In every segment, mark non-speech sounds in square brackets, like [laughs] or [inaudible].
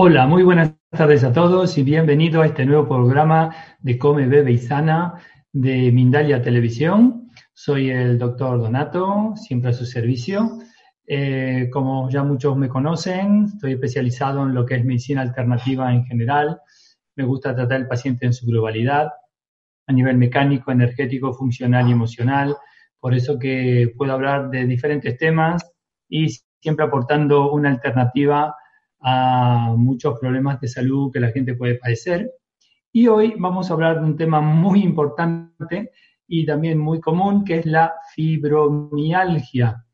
Hola, muy buenas tardes a todos y bienvenido a este nuevo programa de Come, Bebe y Sana de Mindalia Televisión. Soy el doctor Donato, siempre a su servicio. Eh, como ya muchos me conocen, estoy especializado en lo que es medicina alternativa en general. Me gusta tratar al paciente en su globalidad, a nivel mecánico, energético, funcional y emocional. Por eso que puedo hablar de diferentes temas y siempre aportando una alternativa a muchos problemas de salud que la gente puede padecer. Y hoy vamos a hablar de un tema muy importante y también muy común, que es la fibromialgia.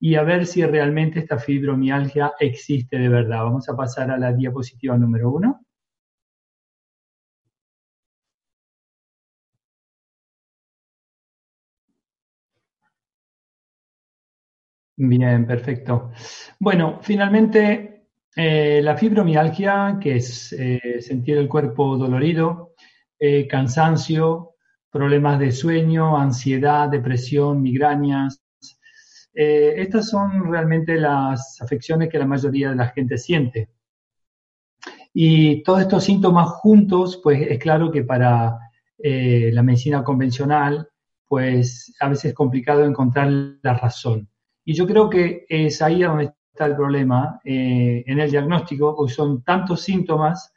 Y a ver si realmente esta fibromialgia existe de verdad. Vamos a pasar a la diapositiva número uno. Bien, perfecto. Bueno, finalmente eh, la fibromialgia, que es eh, sentir el cuerpo dolorido, eh, cansancio, problemas de sueño, ansiedad, depresión, migrañas. estas son realmente las afecciones que la mayoría de la gente siente. Y todos estos síntomas juntos, pues es claro que para la medicina convencional, pues a veces es complicado encontrar la razón. Y yo creo que es ahí donde está el problema eh, en el diagnóstico, porque son tantos síntomas,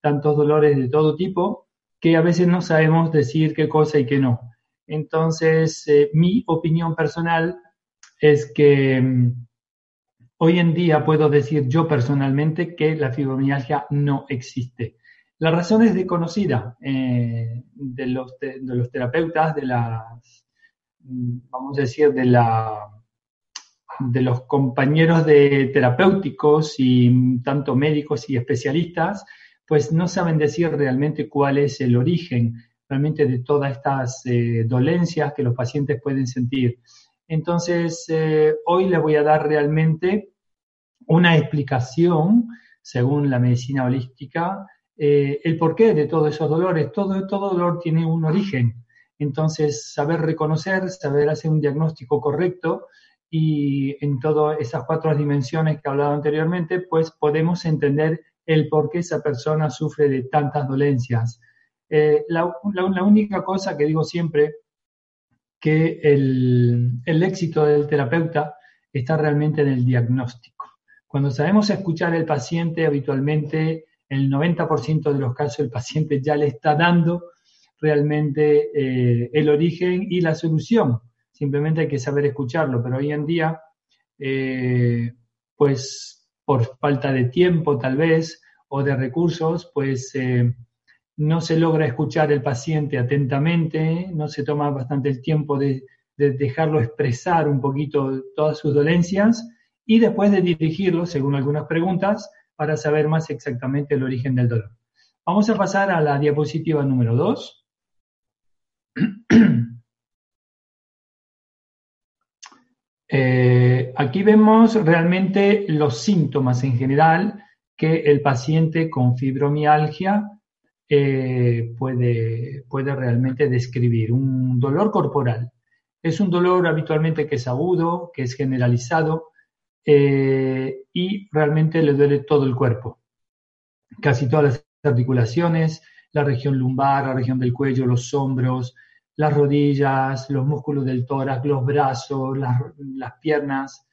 tantos dolores de todo tipo, que a veces no sabemos decir qué cosa y qué no. Entonces, eh, mi opinión personal es que mm, hoy en día puedo decir yo personalmente que la fibromialgia no existe. La razón es desconocida eh, de, los, de los terapeutas, de las, mm, vamos a decir, de la de los compañeros de terapéuticos y tanto médicos y especialistas, pues no saben decir realmente cuál es el origen realmente de todas estas eh, dolencias que los pacientes pueden sentir. Entonces, eh, hoy les voy a dar realmente una explicación, según la medicina holística, eh, el porqué de todos esos dolores. Todo, todo dolor tiene un origen. Entonces, saber reconocer, saber hacer un diagnóstico correcto y en todas esas cuatro dimensiones que he hablado anteriormente, pues podemos entender el por qué esa persona sufre de tantas dolencias. Eh, la, única cosa que digo siempre, que el, el éxito del terapeuta está realmente en el diagnóstico. Cuando sabemos escuchar al paciente, habitualmente en el 90% de los casos el paciente ya le está dando realmente eh, el origen y la solución simplemente hay que saber escucharlo, pero hoy en día, eh, pues por falta de tiempo tal vez o de recursos, pues eh, no se logra escuchar el paciente atentamente, no se toma bastante el tiempo de, dejarlo expresar un poquito todas sus dolencias y después de dirigirlo, según algunas preguntas, para saber más exactamente el origen del dolor. Vamos a pasar a la diapositiva número 2. [clears throat] Eh, aquí vemos realmente los síntomas en general que el paciente con fibromialgia eh, puede, puede realmente describir. Un dolor corporal. Es un dolor habitualmente que es agudo, que es generalizado eh, y realmente le duele todo el cuerpo. Casi todas las articulaciones, la región lumbar, la región del cuello, los hombros, las rodillas, los músculos del tórax, los brazos, las, piernas.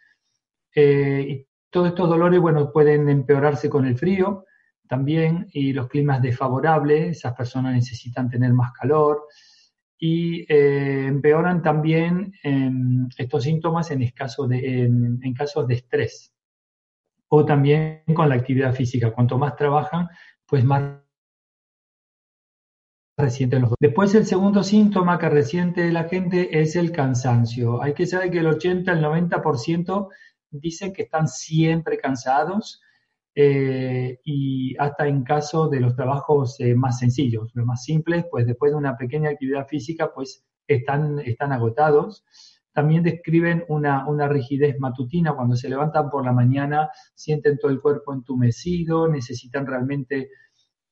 Eh, y todos estos dolores, bueno, pueden empeorarse con el frío también y los climas desfavorables, esas personas necesitan tener más calor y eh, empeoran también estos síntomas en, de, en casos de estrés o también con la actividad física. Cuanto más trabajan, pues más Después el segundo síntoma que resiente la gente es el cansancio. Hay que saber que el 80, el 90% dicen que están siempre cansados. eh, y hasta en caso de los trabajos eh, más sencillos, los más simples, pues después de una pequeña actividad física, pues están, están agotados. También describen una, una, rigidez matutina, cuando se levantan por la mañana, sienten todo el cuerpo entumecido, necesitan realmente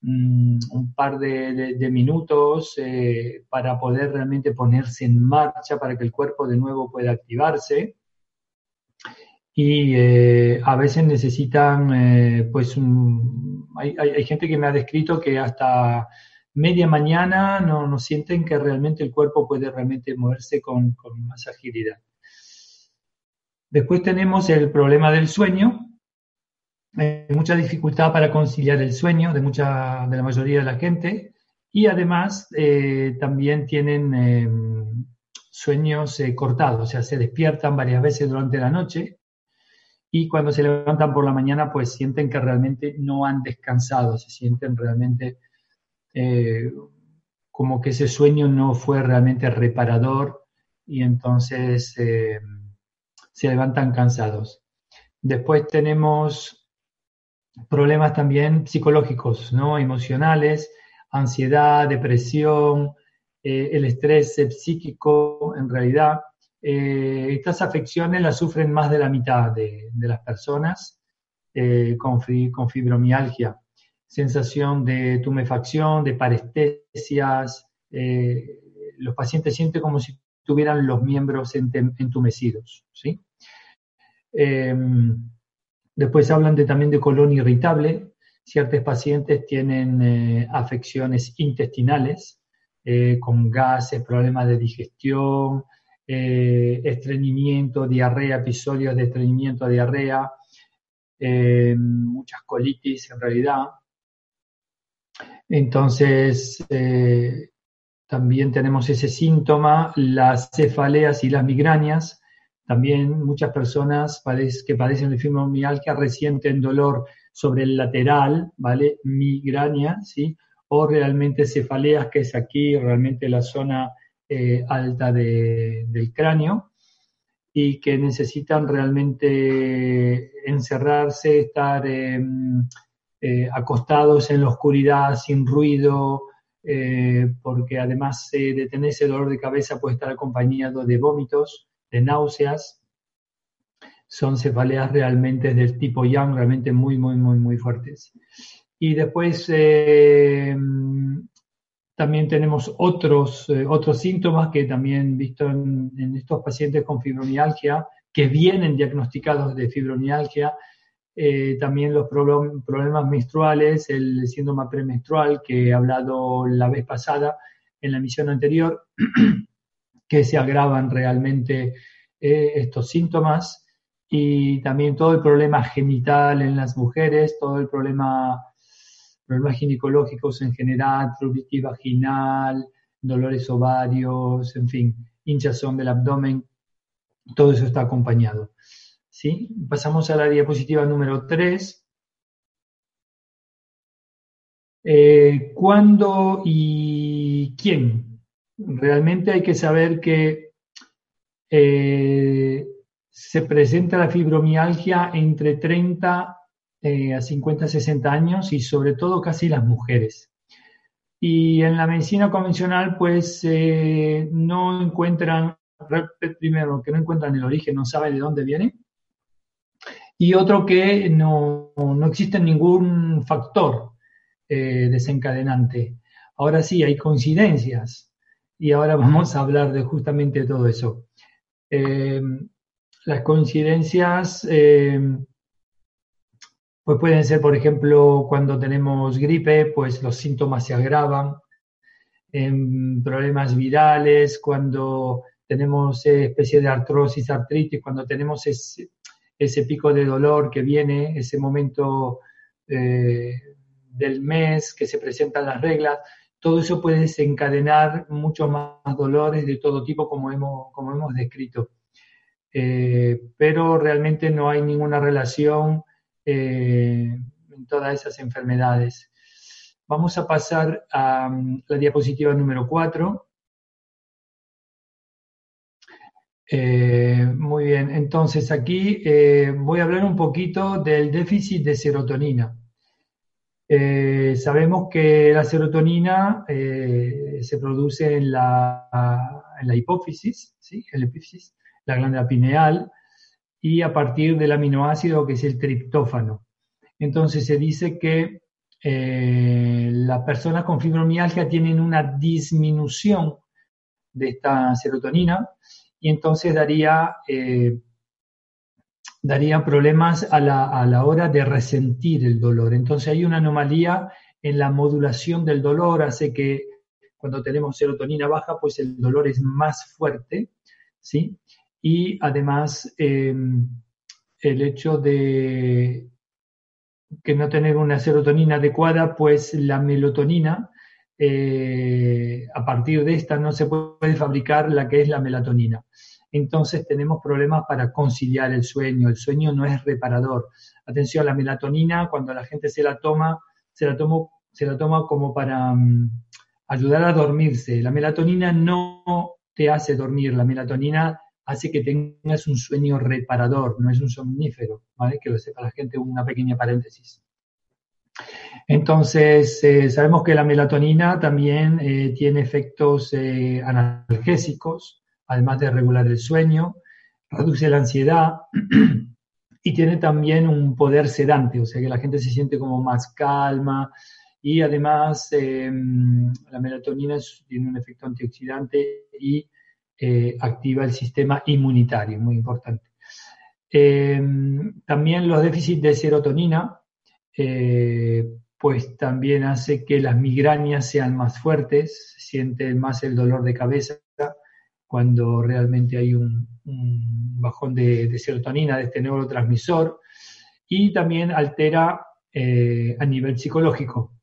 mm, un par de, minutos eh, para poder realmente ponerse en marcha, para que el cuerpo de nuevo pueda activarse y eh, a veces necesitan, eh, pues, hay, hay, gente que me ha descrito que hasta media mañana no, no sienten que realmente el cuerpo puede realmente moverse con, con, más agilidad. Después tenemos el problema del sueño. Mucha dificultad para conciliar el sueño de, mucha, de la mayoría de la gente y además eh, también tienen sueños cortados, o sea, se despiertan varias veces durante la noche y cuando se levantan por la mañana pues sienten que realmente no han descansado, se sienten realmente eh, como que ese sueño no fue realmente reparador y entonces eh, se levantan cansados. Después tenemos problemas también psicológicos, ¿no? emocionales, ansiedad, depresión, eh, el estrés psíquico en realidad eh, estas afecciones las sufren más de la mitad de, las personas eh, con, fibromialgia. Sensación de tumefacción, de parestesias. Eh, los pacientes sienten como si tuvieran los miembros entumecidos. ¿sí? Después hablan de, también de colon irritable. Ciertos pacientes tienen afecciones intestinales con gases, problemas de digestión, eh, estreñimiento, diarrea, episodios de estreñimiento, diarrea, eh, muchas colitis en realidad. Entonces, eh, también tenemos ese síntoma, las cefaleas y las migrañas. También muchas personas que padecen de fibromialgia resienten dolor sobre el lateral, ¿vale? Migraña, ¿sí? O realmente cefaleas, que es aquí realmente la zona eh, alta del cráneo y que necesitan realmente encerrarse, estar em, eh, acostados en la oscuridad, sin ruido, eh, porque además de tener ese dolor de cabeza puede estar acompañado de vómitos, de náuseas. Son cefaleas realmente del tipo Yang, realmente muy, muy, muy, muy fuertes. Y después em, también tenemos otros, eh, otros síntomas que también visto en, estos pacientes con fibromialgia, que vienen diagnosticados de fibromialgia, eh, también los problemas menstruales, el síndrome premenstrual que he hablado la vez pasada en la emisión anterior, [clears throat] que se agravan realmente eh, estos síntomas, y también todo el problema genital en las mujeres, todo el problema problemas ginecológicos en general, flubritis vaginal, dolores ovarios, en fin, hinchazón del abdomen, todo eso está acompañado. ¿Sí? Pasamos a la diapositiva número 3. Eh, ¿Cuándo y quién? Realmente hay que saber que eh, se presenta la fibromialgia entre 30 eh, a 50, 60 años y sobre todo casi las mujeres. Y en la medicina convencional, pues eh, no encuentran, primero, que no encuentran el origen, no saben de dónde viene. Y otro que no, no existe ningún factor eh, desencadenante. Ahora sí, hay coincidencias. Y ahora vamos a hablar de justamente todo eso. las coincidencias pues pueden ser, por ejemplo, cuando tenemos gripe, pues los síntomas se agravan, en problemas virales, cuando tenemos especie de artrosis, artritis, cuando tenemos ese, ese pico de dolor que viene, ese momento eh, del mes que se presentan las reglas, todo eso puede desencadenar muchos más dolores de todo tipo como hemos, como hemos descrito. Eh, pero realmente no hay ninguna relación eh, en todas esas enfermedades. Vamos a pasar a mm, la diapositiva número 4. Eh, muy bien, entonces aquí voy a hablar un poquito del déficit de serotonina. Eh, sabemos que la serotonina se produce en la, en la hipófisis, la, glándula pineal, y a partir del aminoácido que es el triptófano. Entonces se dice que las personas con fibromialgia tienen una disminución de esta serotonina y entonces daría, eh, daría problemas a la, a la hora de resentir el dolor. Entonces hay una anomalía en la modulación del dolor, hace que cuando tenemos serotonina baja, pues el dolor es más fuerte, ¿sí? Y además em, el hecho de que no tener una serotonina adecuada, pues la melatonina eh, a partir de esta no se puede fabricar la que es la melatonina. Entonces tenemos problemas para conciliar el sueño. El sueño no es reparador. Atención, la melatonina, cuando la gente se la toma, se la, se la toma como para mm, ayudar a dormirse. La melatonina no te hace dormir, la melatonina hace que tengas un sueño reparador, no es un somnífero, ¿vale? Que lo sepa la gente, una pequeña paréntesis. Entonces, eh, sabemos que la melatonina también eh, tiene efectos eh, analgésicos, además de regular el sueño, reduce la ansiedad [clears throat] y tiene también un poder sedante, o sea que la gente se siente como más calma y además la melatonina tiene un efecto antioxidante y activa el sistema inmunitario, muy importante. también los déficits de serotonina pues también hace que las migrañas sean más fuertes, se siente más el dolor de cabeza cuando realmente hay un, bajón de, serotonina, de este neurotransmisor, y también altera eh, a nivel psicológico,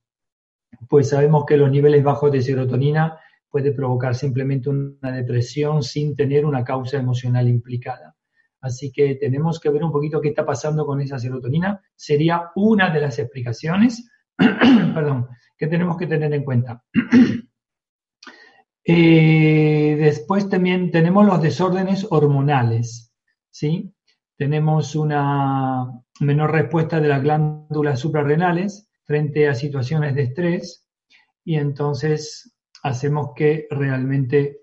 pues sabemos que los niveles bajos de serotonina puede provocar simplemente una depresión sin tener una causa emocional implicada. Así que tenemos que ver un poquito qué está pasando con esa serotonina. Sería una de las explicaciones [clears throat] que tenemos que tener en cuenta. [clears throat] Eh, después también tenemos los desórdenes hormonales, ¿sí? Tenemos una menor respuesta de las glándulas suprarrenales frente a situaciones de estrés y entonces hacemos que realmente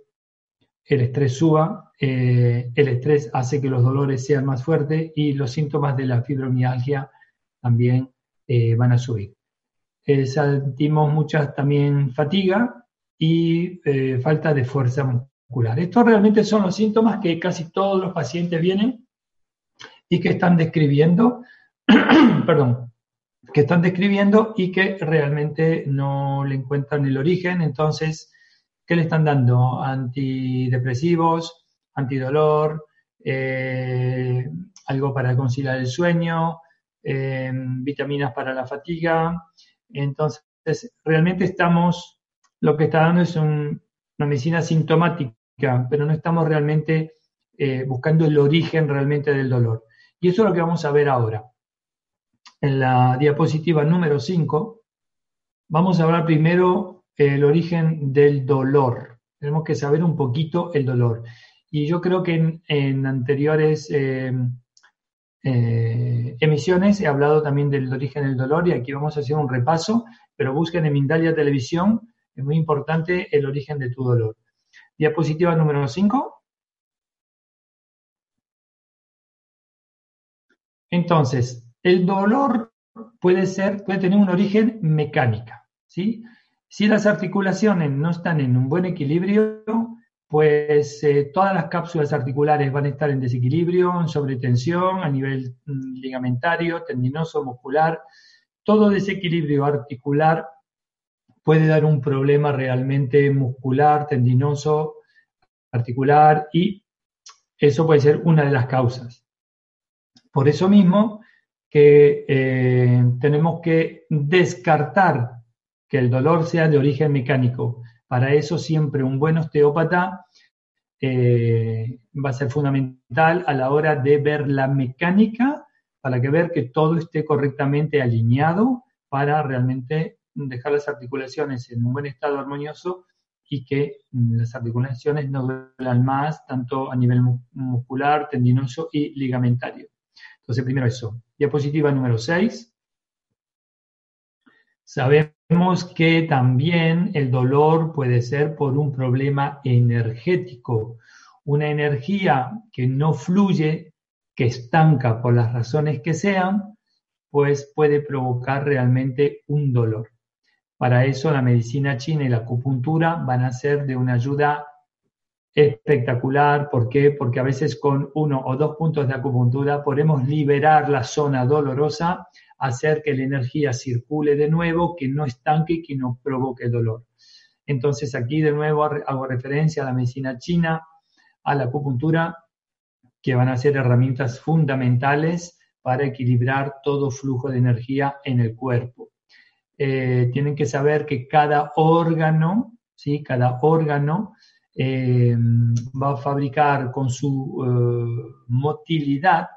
el estrés suba, eh, el estrés hace que los dolores sean más fuertes y los síntomas de la fibromialgia también eh, van a subir. Sentimos mucha también fatiga y eh, falta de fuerza muscular. Estos realmente son los síntomas que casi todos los pacientes vienen y que están describiendo, [clears throat] perdón, que están describiendo y que realmente no le encuentran el origen. Entonces, ¿qué le están dando? Antidepresivos, antidolor, eh, algo para conciliar el sueño, vitaminas para la fatiga, entonces, realmente estamos, lo que está dando es una medicina sintomática, pero no estamos realmente eh, buscando el origen realmente del dolor. Y eso es lo que vamos a ver ahora. En la diapositiva número 5, vamos a hablar primero el origen del dolor. Tenemos que saber un poquito el dolor. Y yo creo que en, anteriores eh, eh, emisiones he hablado también del origen del dolor y aquí vamos a hacer un repaso, pero busquen en Mindalia Televisión, es muy importante el origen de tu dolor. Diapositiva número 5. Entonces, el dolor puede ser, tener un origen mecánica, ¿sí? Si las articulaciones no están en un buen equilibrio, pues eh, todas las cápsulas articulares van a estar en desequilibrio, en sobretensión a nivel mm, ligamentario, tendinoso, muscular. Todo desequilibrio articular puede dar un problema realmente muscular, tendinoso, articular y eso puede ser una de las causas. Por eso mismo que eh, tenemos que descartar que el dolor sea de origen mecánico. Para eso siempre un buen osteópata eh, va a ser fundamental a la hora de ver la mecánica para que ver que todo esté correctamente alineado para realmente dejar las articulaciones en un buen estado armonioso y que mm, las articulaciones no duelan más, tanto a nivel muscular, tendinoso y ligamentario. Entonces, primero eso. Diapositiva número 6. Sabemos que también el dolor puede ser por un problema energético, una energía que no fluye, que estanca por las razones que sean, pues puede provocar realmente un dolor. Para eso la medicina china y la acupuntura van a ser de una ayuda espectacular. ¿Por qué? Porque a veces con uno o dos puntos de acupuntura podemos liberar la zona dolorosa, hacer que la energía circule de nuevo, que no estanque y que no provoque dolor. Entonces aquí de nuevo hago referencia a la medicina china, a la acupuntura, que van a ser herramientas fundamentales para equilibrar todo flujo de energía en el cuerpo. Eh, tienen que saber que cada órgano, ¿sí? cada órgano eh, va a fabricar con su eh, motilidad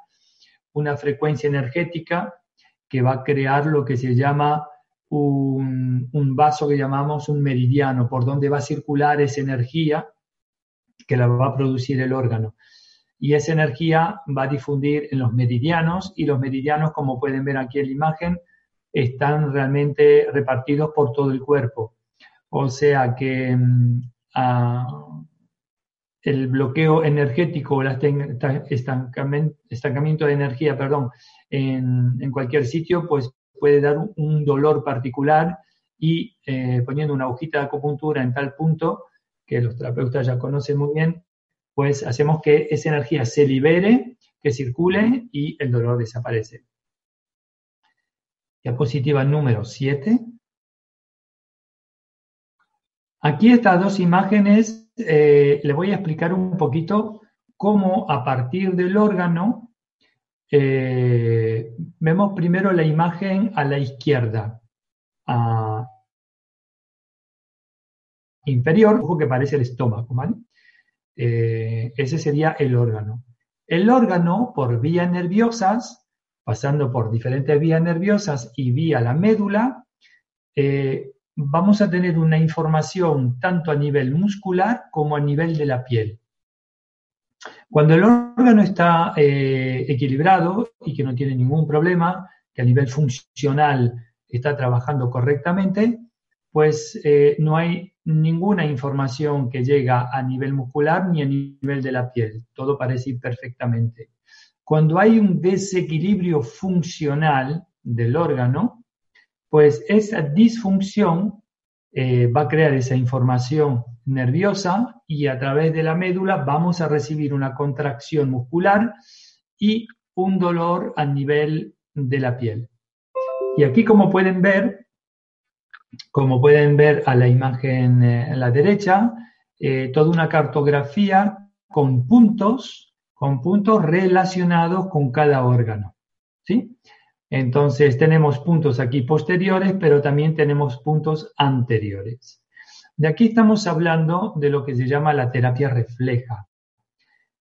una frecuencia energética que va a crear lo que se llama un, un, vaso que llamamos un meridiano, por donde va a circular esa energía que la va a producir el órgano. Y esa energía va a difundir en los meridianos y los meridianos, como pueden ver aquí en la imagen, están realmente repartidos por todo el cuerpo. O sea que mm, el bloqueo energético el estancamiento de energía, perdón, en, cualquier sitio, pues puede dar un dolor particular y eh, poniendo una hojita de acupuntura en tal punto, que los terapeutas ya conocen muy bien, pues hacemos que esa energía se libere, que circule y el dolor desaparece. Diapositiva número 7. Aquí estas dos imágenes eh, le voy a explicar un poquito cómo a partir del órgano eh, vemos primero la imagen a la izquierda, inferior, ojo que parece el estómago, ¿vale? Eh, ese sería el órgano. El órgano, por vías nerviosas, pasando por diferentes vías nerviosas y vía la médula, vamos a tener una información tanto a nivel muscular como a nivel de la piel. Cuando el órgano está eh, equilibrado y que no tiene ningún problema, que a nivel funcional está trabajando correctamente, pues eh, no hay ninguna información que llega a nivel muscular ni a nivel de la piel. Todo parece ir perfectamente. Cuando hay un desequilibrio funcional del órgano, pues esa disfunción eh, va a crear esa información nerviosa y a través de la médula vamos a recibir una contracción muscular y un dolor a nivel de la piel. Y aquí como pueden ver, como pueden ver a la imagen eh, en la derecha, eh, toda una cartografía con puntos, con puntos relacionados con cada órgano. ¿sí? Entonces tenemos puntos aquí posteriores, pero también tenemos puntos anteriores. De aquí estamos hablando de lo que se llama la terapia refleja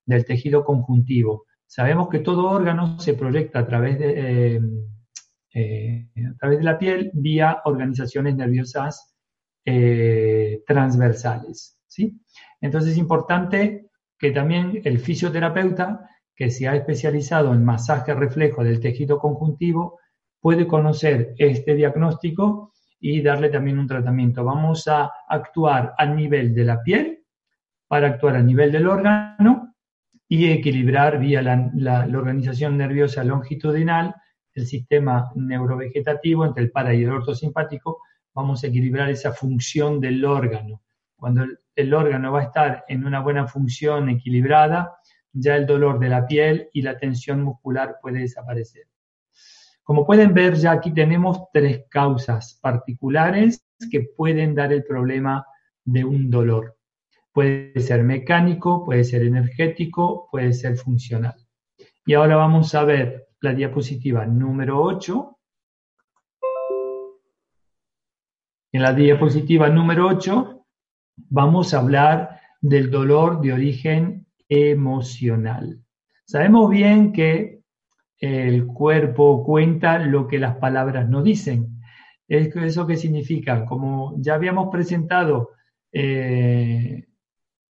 del tejido conjuntivo. Sabemos que todo órgano se proyecta a través de, eh, eh, a través de la piel vía organizaciones nerviosas eh, transversales. ¿sí? Entonces es importante que también el fisioterapeuta que se ha especializado en masaje reflejo del tejido conjuntivo puede conocer este diagnóstico y darle también un tratamiento. Vamos a actuar a nivel de la piel para actuar a nivel del órgano y equilibrar vía la, organización nerviosa longitudinal el sistema neurovegetativo entre el para y el ortosimpático. Vamos a equilibrar esa función del órgano. Cuando el órgano va a estar en una buena función equilibrada, ya el dolor de la piel y la tensión muscular puede desaparecer. Como pueden ver, ya aquí tenemos tres causas particulares que pueden dar el problema de un dolor. Puede ser mecánico, puede ser energético, puede ser funcional. Y ahora vamos a ver la diapositiva número 8. En la diapositiva número 8 vamos a hablar del dolor de origen emocional. Sabemos bien que el cuerpo cuenta lo que las palabras no dicen. ¿Eso qué significa? Como ya habíamos presentado eh,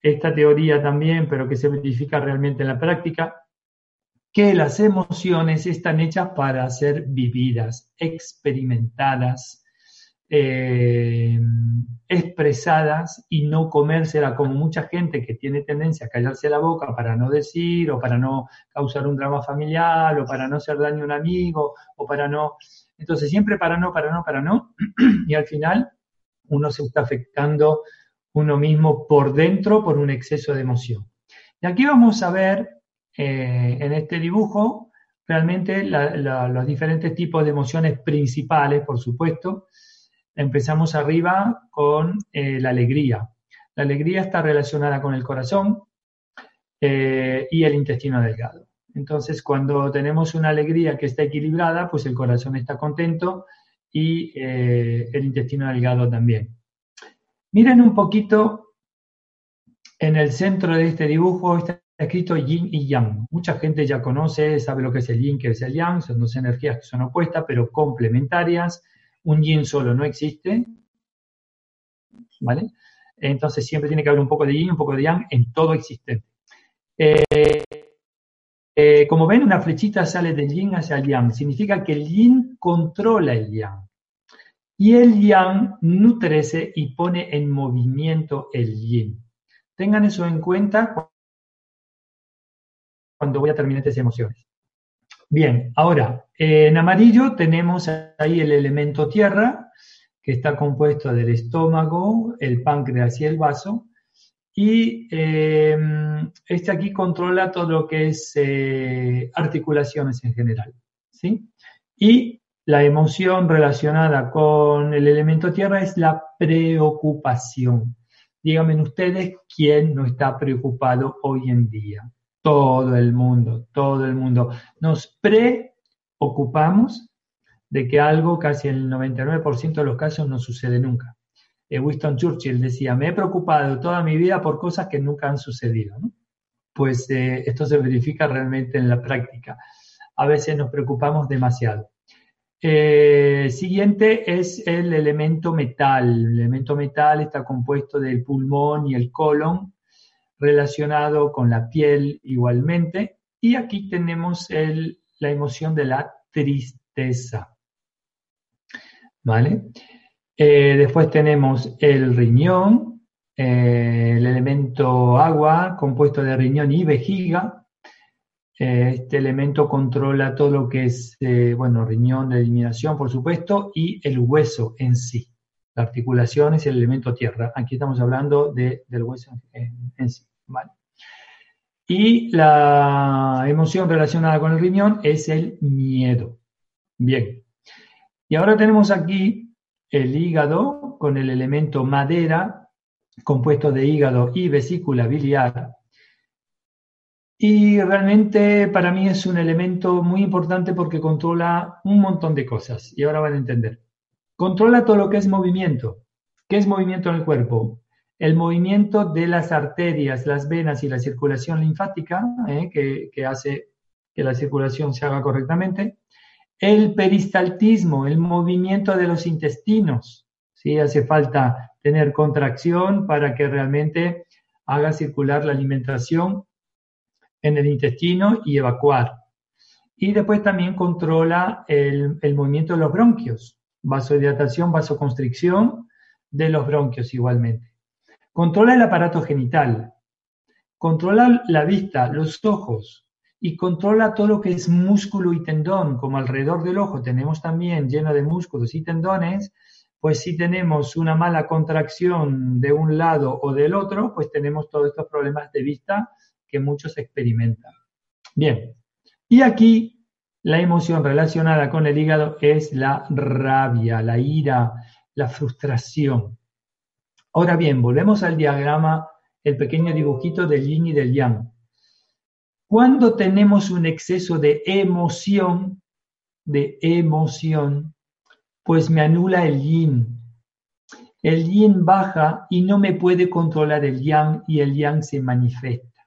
esta teoría también, pero que se verifica realmente en la práctica, que las emociones están hechas para ser vividas, experimentadas, eh, expresadas y no comérsela como mucha gente que tiene tendencia a callarse la boca para no decir o para no causar un drama familiar o para no hacer daño a un amigo o para no... Entonces siempre para no, para no, para no [clears throat] y al final uno se está afectando uno mismo por dentro por un exceso de emoción. Y aquí vamos a ver eh, en este dibujo realmente los diferentes tipos de emociones principales, por supuesto. Empezamos arriba con eh, la alegría. La alegría está relacionada con el corazón eh, y el intestino delgado. Entonces, cuando tenemos una alegría que está equilibrada, pues el corazón está contento y el intestino delgado también. Miren un poquito en el centro de este dibujo, está escrito yin y yang. Mucha gente ya conoce, sabe lo que es el yin, que es el yang, son dos energías que son opuestas, pero complementarias. Un yin solo no existe, ¿vale? Entonces siempre tiene que haber un poco de yin, un poco de yang en todo existente. Eh, eh, como ven, una flechita sale del yin hacia el yang. Significa que el yin controla el yang. Y el yang nutrece y pone en movimiento el yin. Tengan eso en cuenta cuando voy a terminar estas emociones. Bien, ahora, en amarillo tenemos ahí el elemento tierra, que está compuesto del estómago, el páncreas y el vaso. Y eh, este aquí controla todo lo que es eh, articulaciones en general. ¿sí? Y la emoción relacionada con el elemento tierra es la preocupación. Díganme ustedes quién no está preocupado hoy en día. Todo el mundo, todo el mundo. Nos preocupamos de que algo, casi el 99% de los casos, no sucede nunca. Eh, Winston Churchill decía, me he preocupado toda mi vida por cosas que nunca han sucedido. Pues eh, esto se verifica realmente en la práctica. A veces nos preocupamos demasiado. Eh, siguiente es el elemento metal. El elemento metal está compuesto del pulmón y el colon, relacionado con la piel igualmente. Y aquí tenemos la emoción de la tristeza. ¿Vale? Eh, después tenemos el riñón, eh, el elemento agua, compuesto de riñón y vejiga. Este elemento controla todo lo que es, eh, bueno, riñón de eliminación, por supuesto, y el hueso en sí. La articulación es el elemento tierra. Aquí estamos hablando del hueso en, sí. Y la emoción relacionada con el riñón es el miedo. Bien. Y ahora tenemos aquí el hígado con el elemento madera, compuesto de hígado y vesícula biliar, y realmente para mí es un elemento muy importante porque controla un montón de cosas. Y ahora van a entender. Controla todo lo que es movimiento. ¿Qué es movimiento en el cuerpo? El movimiento de las arterias, las venas y la circulación linfática, ¿eh? que, hace que la circulación se haga correctamente. El peristaltismo, el movimiento de los intestinos. ¿sí? Hace falta tener contracción para que realmente haga circular la alimentación en el intestino y evacuar. Y después también controla el, movimiento de los bronquios, vasodilatación, vasoconstricción de los bronquios igualmente. Controla el aparato genital, controla la vista, los ojos. Y controla todo lo que es músculo y tendón, como alrededor del ojo. Tenemos también lleno de músculos y tendones, pues si tenemos una mala contracción de un lado o del otro, pues tenemos todos estos problemas de vista que muchos experimentan. Bien, y aquí la emoción relacionada con el hígado es la rabia, la ira, la frustración. Ahora bien, volvemos al diagrama, el pequeño dibujito del yin y del yang. Cuando tenemos un exceso de emoción, de emoción, pues me anula el yin. El yin baja y no me puede controlar el yang y el yang se manifiesta.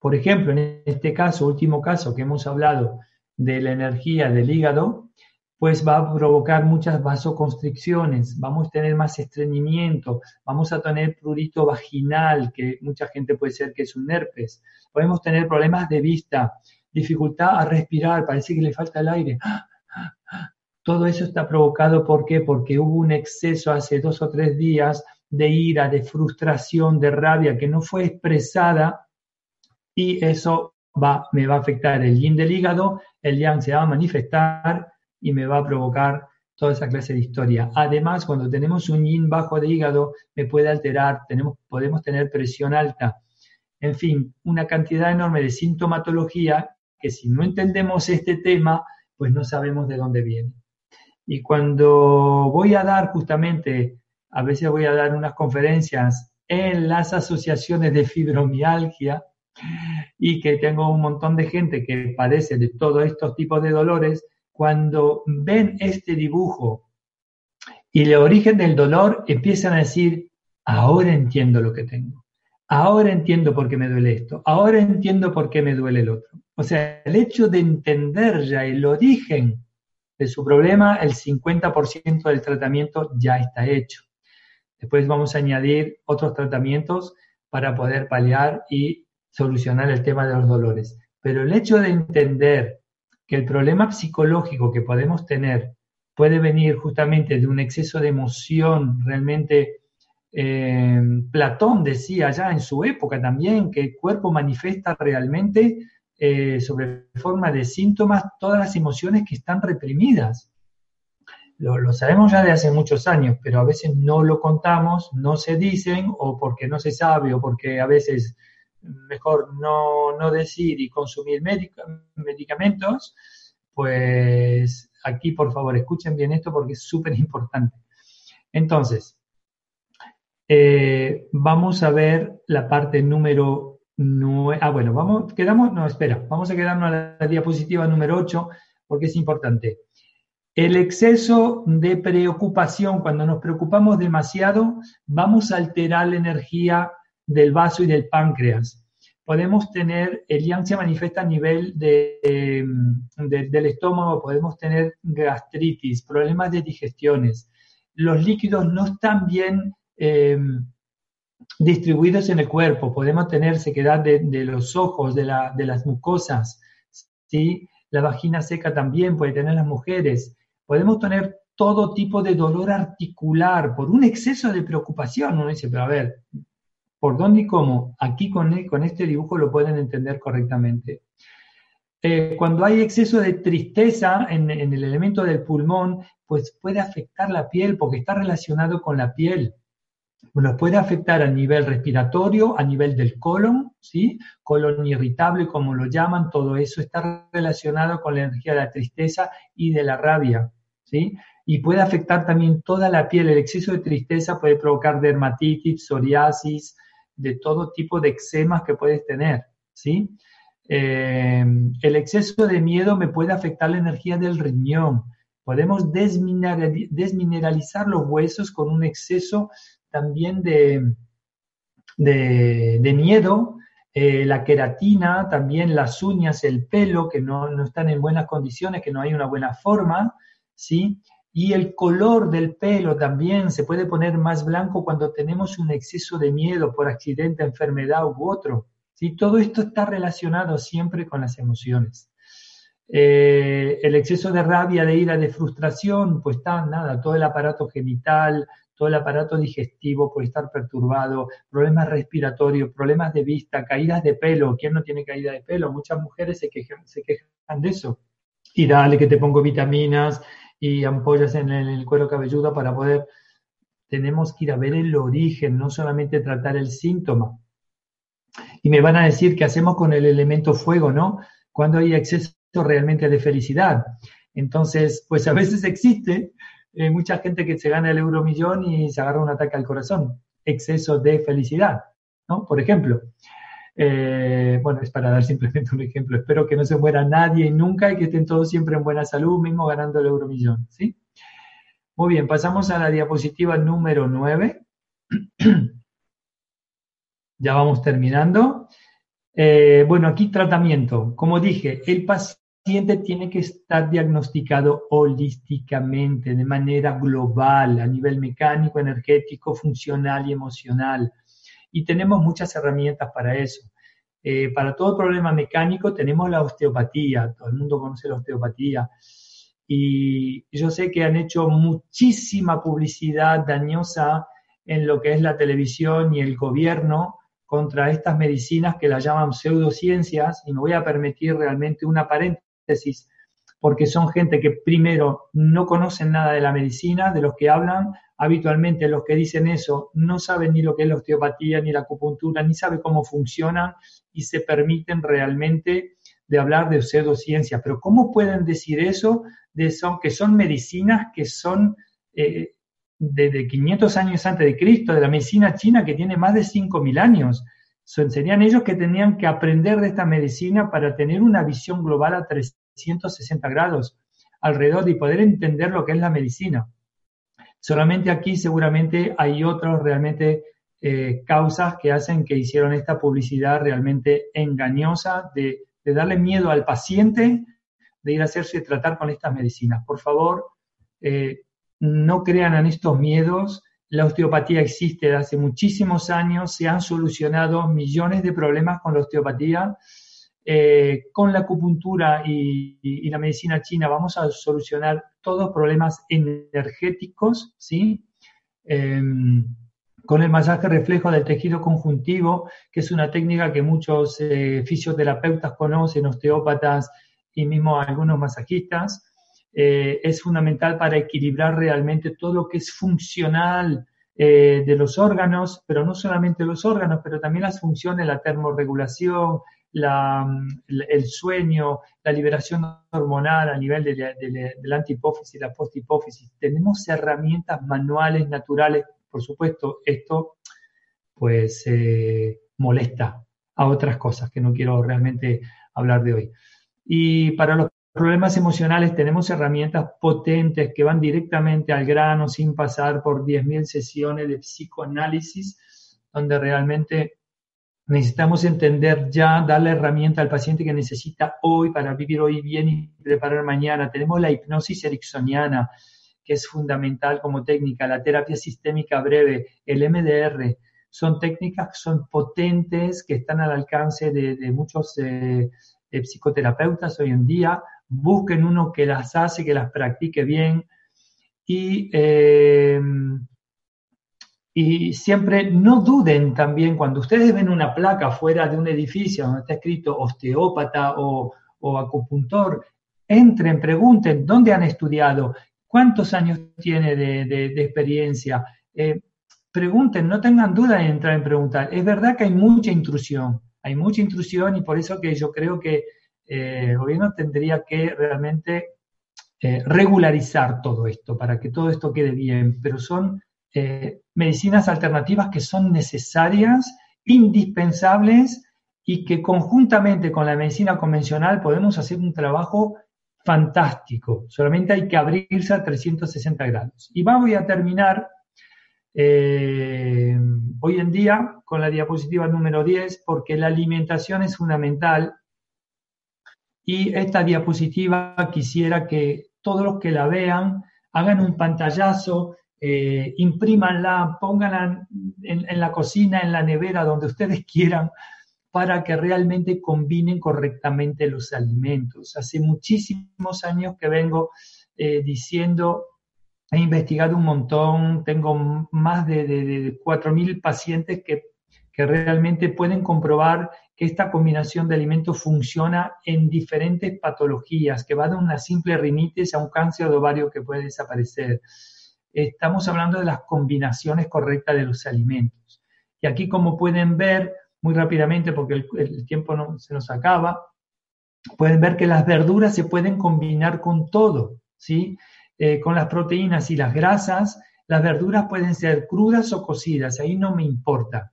Por ejemplo, en este caso, último caso que hemos hablado de la energía del hígado, pues va a provocar muchas vasoconstricciones, vamos a tener más estreñimiento, vamos a tener prurito vaginal, que mucha gente puede ser que es un herpes, podemos tener problemas de vista, dificultad a respirar, parece que le falta el aire. Todo eso está provocado, ¿por qué? Porque hubo un exceso hace dos o tres días de ira, de frustración, de rabia que no fue expresada y eso me va a afectar el yin del hígado, el yang se va a manifestar y me va a provocar toda esa clase de historia. Además, cuando tenemos un yin bajo de hígado, me puede alterar, tenemos, podemos tener presión alta. En fin, una cantidad enorme de sintomatología que si no entendemos este tema, pues no sabemos de dónde viene. Y cuando voy a dar justamente, a veces voy a dar unas conferencias en las asociaciones de fibromialgia y que tengo un montón de gente que padece de todos estos tipos de dolores, cuando ven este dibujo y el origen del dolor, empiezan a decir, ahora entiendo lo que tengo, ahora entiendo por qué me duele esto, ahora entiendo por qué me duele el otro. O sea, el hecho de entender ya el origen de su problema, el 50% del tratamiento ya está hecho. Después vamos a añadir otros tratamientos para poder paliar y solucionar el tema de los dolores. Pero el hecho de entender que el problema psicológico que podemos tener puede venir justamente de un exceso de emoción, realmente eh, Platón decía ya en su época también que el cuerpo manifiesta realmente eh, sobre forma de síntomas todas las emociones que están reprimidas. Lo, lo, sabemos ya de hace muchos años, pero a veces no lo contamos, no se dicen, o porque no se sabe, o porque a veces mejor no, no decir y consumir medicamentos, pues aquí por favor escuchen bien esto porque es súper importante. Entonces, eh, vamos a ver la parte número 9. Ah, bueno, vamos, quedamos, no, espera, vamos a quedarnos a la diapositiva número 8 porque es importante. El exceso de preocupación, cuando nos preocupamos demasiado, vamos a alterar la energía del vaso y del páncreas. Podemos tener, el yang se manifiesta a nivel em, del estómago, podemos tener gastritis, problemas de digestiones. Los líquidos no están bien em, distribuidos en el cuerpo, podemos tener sequedad de, los ojos, de, las mucosas, ¿sí? la vagina seca también puede tener las mujeres. Podemos tener todo tipo de dolor articular por un exceso de preocupación. Uno dice, pero a ver, por dónde y cómo, aquí con, e, con este dibujo lo pueden entender correctamente. Eh, cuando hay exceso de tristeza en, el elemento del pulmón, pues puede afectar la piel porque está relacionado con la piel. Nos puede afectar a nivel respiratorio, a nivel del colon, ¿sí? Colon irritable, como lo llaman, todo eso está relacionado con la energía de la tristeza y de la rabia, ¿sí? Y puede afectar también toda la piel. El exceso de tristeza puede provocar dermatitis, psoriasis, de todo tipo de eczemas que puedes tener, ¿sí? Eh, el exceso de miedo me puede afectar la energía del riñón. Podemos desmineralizar los huesos con un exceso también de, de, miedo. Eh, la queratina, también las uñas, el pelo, que no, no, están en buenas condiciones, que no hay una buena forma, ¿sí? Y el color del pelo también se puede poner más blanco cuando tenemos un exceso de miedo por accidente, enfermedad u otro. ¿sí? Todo esto está relacionado siempre con las emociones. Eh, el exceso de rabia, de ira, de frustración, pues está nada, todo el aparato genital, todo el aparato digestivo puede estar perturbado, problemas respiratorios, problemas de vista, caídas de pelo. ¿Quién no tiene caída de pelo? Muchas mujeres se quejan, se quejan de eso. Y dale que te pongo vitaminas y ampollas en el cuero cabelludo para poder, tenemos que ir a ver el origen, no solamente tratar el síntoma. Y me van a decir qué hacemos con el elemento fuego, ¿no? Cuando hay exceso realmente de felicidad. Entonces, pues a veces existe eh, mucha gente que se gana el euromillón y se agarra un ataque al corazón, exceso de felicidad, ¿no? Por ejemplo. Eh, bueno, es para dar simplemente un ejemplo. Espero que no se muera nadie nunca y que estén todos siempre en buena salud, mismo ganando el euromillón. ¿sí? Muy bien, pasamos a la diapositiva número 9. [clears throat] ya vamos terminando. Eh, bueno, aquí tratamiento. Como dije, el paciente paciente tiene que estar diagnosticado holísticamente, de manera global, a nivel mecánico, energético, funcional y emocional. Y tenemos muchas herramientas para eso. Eh, para todo problema mecánico tenemos la osteopatía, todo el mundo conoce la osteopatía. Y yo sé que han hecho muchísima publicidad dañosa en lo que es la televisión y el gobierno contra estas medicinas que las llaman pseudociencias, y me voy a permitir realmente una paréntesis, porque son gente que primero no conocen nada de la medicina, de los que hablan, habitualmente los que dicen eso no saben ni lo que es la osteopatía, ni la acupuntura, ni saben cómo funcionan y se permiten realmente de hablar de pseudociencias. Pero ¿cómo pueden decir eso de son, que son medicinas que son eh, desde 500 años antes de Cristo, de la medicina china que tiene más de 5.000 años. serían ellos que tenían que aprender de esta medicina para tener una visión global a 360 grados alrededor y poder entender lo que es la medicina. Solamente aquí seguramente hay otras realmente eh, causas que hacen que hicieron esta publicidad realmente engañosa de, darle miedo al paciente de ir a hacerse tratar con estas medicinas. Por favor, eh, no crean en estos miedos. La osteopatía existe desde hace muchísimos años, se han solucionado millones de problemas con la osteopatía. Eh, con la acupuntura y, la medicina china vamos a solucionar todos los problemas energéticos, ¿sí? Em, con el masaje reflejo del tejido conjuntivo, que es una técnica que muchos eh, fisioterapeutas conocen, osteópatas y mismo algunos masajistas. Eh, es fundamental para equilibrar realmente todo lo que es funcional de los órganos, pero no solamente los órganos, pero también las funciones, la termorregulación, el sueño, la liberación hormonal a nivel de, la antihipófisis y la posthipófisis. Tenemos herramientas manuales, naturales, por supuesto, esto pues eh, molesta a otras cosas que no quiero realmente hablar de hoy. Y para los problemas emocionales tenemos herramientas potentes que van directamente al grano sin pasar por 10.000 sesiones de psicoanálisis, donde realmente necesitamos entender ya, dar la herramienta al paciente que necesita hoy para vivir hoy bien y preparar mañana. Tenemos la hipnosis ericksoniana, que es fundamental como técnica, la terapia sistémica breve, el MDR. Son técnicas que son potentes, que están al alcance de, muchos eh, psicoterapeutas hoy en día, busquen uno que las hace, que las practique bien y, eh, y siempre no duden también cuando ustedes ven una placa fuera de un edificio donde está escrito osteópata o, acupuntor, entren, pregunten dónde han estudiado, cuántos años tiene de, experiencia. Eh, pregunten, no tengan duda en entrar en preguntar. Es verdad que hay mucha intrusión, hay mucha intrusión y por eso que yo creo que eh, el gobierno tendría que realmente eh, regularizar todo esto para que todo esto quede bien, pero son eh, medicinas alternativas que son necesarias, indispensables y que conjuntamente con la medicina convencional podemos hacer un trabajo fantástico. Solamente hay que abrirse a 360 grados. Y vamos a terminar hoy en día con la diapositiva número 10 porque la alimentación es fundamental y esta diapositiva quisiera que todos los que la vean hagan un pantallazo, eh, imprímanla, pónganla en, la cocina, en la nevera, donde ustedes [laughs] quieran, para que realmente combinen correctamente los alimentos. Hace muchísimos años que vengo eh, diciendo, he investigado un montón, tengo más de, de, de 4.000 pacientes que que realmente pueden comprobar que esta combinación de alimentos funciona en diferentes patologías, que va de una simple rinitis a un cáncer de ovario que puede desaparecer. Estamos hablando de las combinaciones correctas de los alimentos. Y aquí, como pueden ver, muy rápidamente, porque el, tiempo no, se nos acaba, pueden ver que las verduras se pueden combinar con todo, ¿sí? Eh, con las proteínas y las grasas, las verduras pueden ser crudas o cocidas, ahí no me importa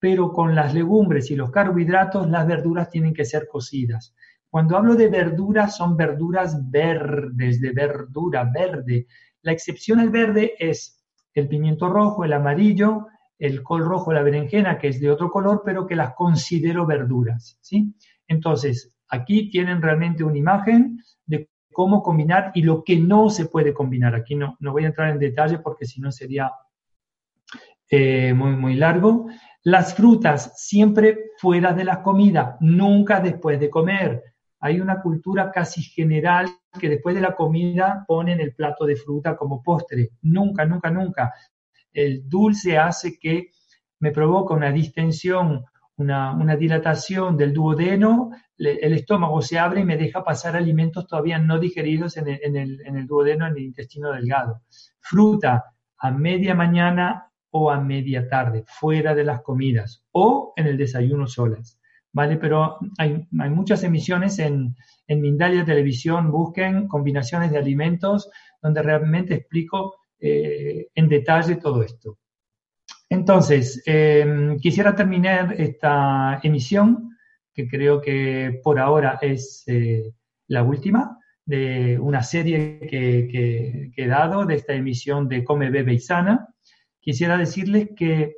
pero con las legumbres y los carbohidratos las verduras tienen que ser cocidas. Cuando hablo de verduras son verduras verdes, de verdura verde. La excepción al verde es el pimiento rojo, el amarillo, el col rojo, la berenjena, que es de otro color, pero que las considero verduras, ¿sí? Entonces, Aquí tienen realmente una imagen de cómo combinar y lo que no se puede combinar. Aquí no, no voy a entrar en detalle porque si no sería eh, muy, muy largo. Las frutas siempre fuera de la comida, nunca después de comer. Hay una cultura casi general que después de la comida ponen el plato de fruta como postre. Nunca, nunca, nunca. El dulce hace que me provoca una distensión, una, dilatación del duodeno, el estómago se abre y me deja pasar alimentos todavía no digeridos en el, en el, en el duodeno, en el intestino delgado. Fruta a media mañana o a media tarde, fuera de las comidas o en el desayuno solas. ¿Vale? Pero hay, muchas emisiones en, en Mindalia Televisión, busquen combinaciones de alimentos donde realmente explico eh, en detalle todo esto. Entonces, em, quisiera terminar esta emisión, que creo que por ahora es eh, la última, de una serie que, he dado, de esta emisión de Come, Bebe y Sana. Quisiera decirles que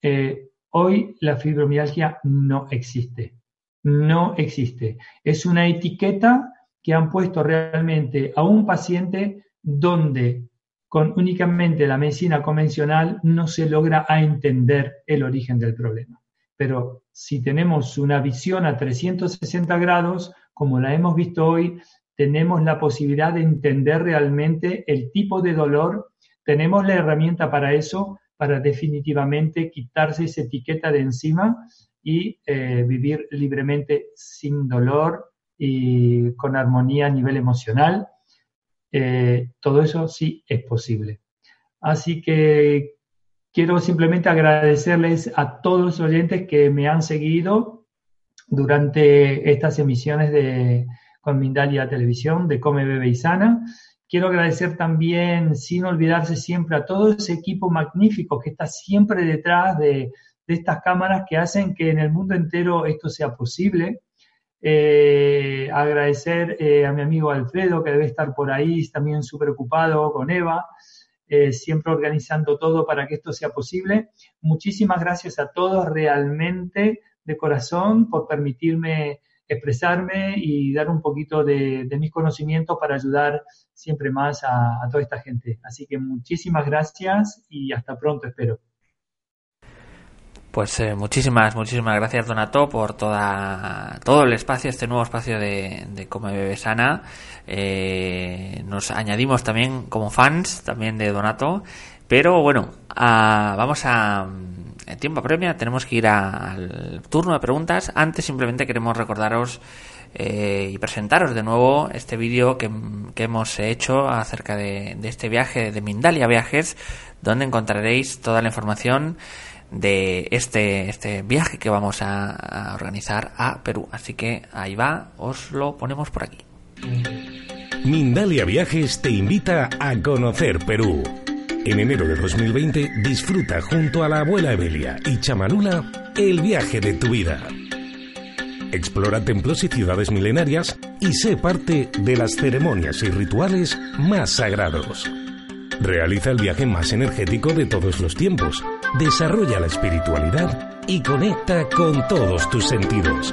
eh, hoy la fibromialgia no existe. No existe. Es una etiqueta que han puesto realmente a un paciente donde con únicamente la medicina convencional no se logra entender el origen del problema. Pero si tenemos una visión a 360 grados, como la hemos visto hoy, tenemos la posibilidad de entender realmente el tipo de dolor, tenemos la herramienta para eso, para definitivamente quitarse esa etiqueta de encima y eh, vivir libremente sin dolor y con armonía a nivel emocional eh, todo eso sí es posible. Así que quiero simplemente agradecerles a todos los oyentes que me han seguido durante estas emisiones de con Mindalia Televisión de Come, Bebe y Sana. Quiero agradecer también, sin olvidarse siempre, a todo ese equipo magnífico que está siempre detrás de, estas cámaras que hacen que en el mundo entero esto sea posible. Eh, agradecer eh, a mi amigo Alfredo, que debe estar por ahí también súper ocupado con Eva, eh, siempre organizando todo para que esto sea posible. Muchísimas gracias a todos realmente de corazón por permitirme expresarme y dar un poquito de, mis conocimientos para ayudar siempre más a toda esta gente. Así que muchísimas gracias y hasta pronto, espero. Pues eh, muchísimas, muchísimas gracias Donato por toda, todo el espacio, este nuevo espacio de, de Come Bebe Sana. Eh, nos añadimos también como fans también de Donato. Pero bueno, vamos a... En tiempo premia tenemos que ir al turno de preguntas. Antes simplemente queremos recordaros eh, y presentaros de nuevo este vídeo que, hemos hecho acerca de, de este viaje de Mindalia Viajes, donde encontraréis toda la información de este, este viaje que vamos a, organizar a Perú. Así que ahí va, os lo ponemos por aquí. Mindalia Viajes te invita a conocer Perú. En enero de 2020 disfruta junto a la abuela Evelia y Chamanula el viaje de tu vida. Explora templos y ciudades milenarias y sé parte de las ceremonias y rituales más sagrados. Realiza el viaje más energético de todos los tiempos desarrolla la espiritualidad y conecta con todos tus sentidos.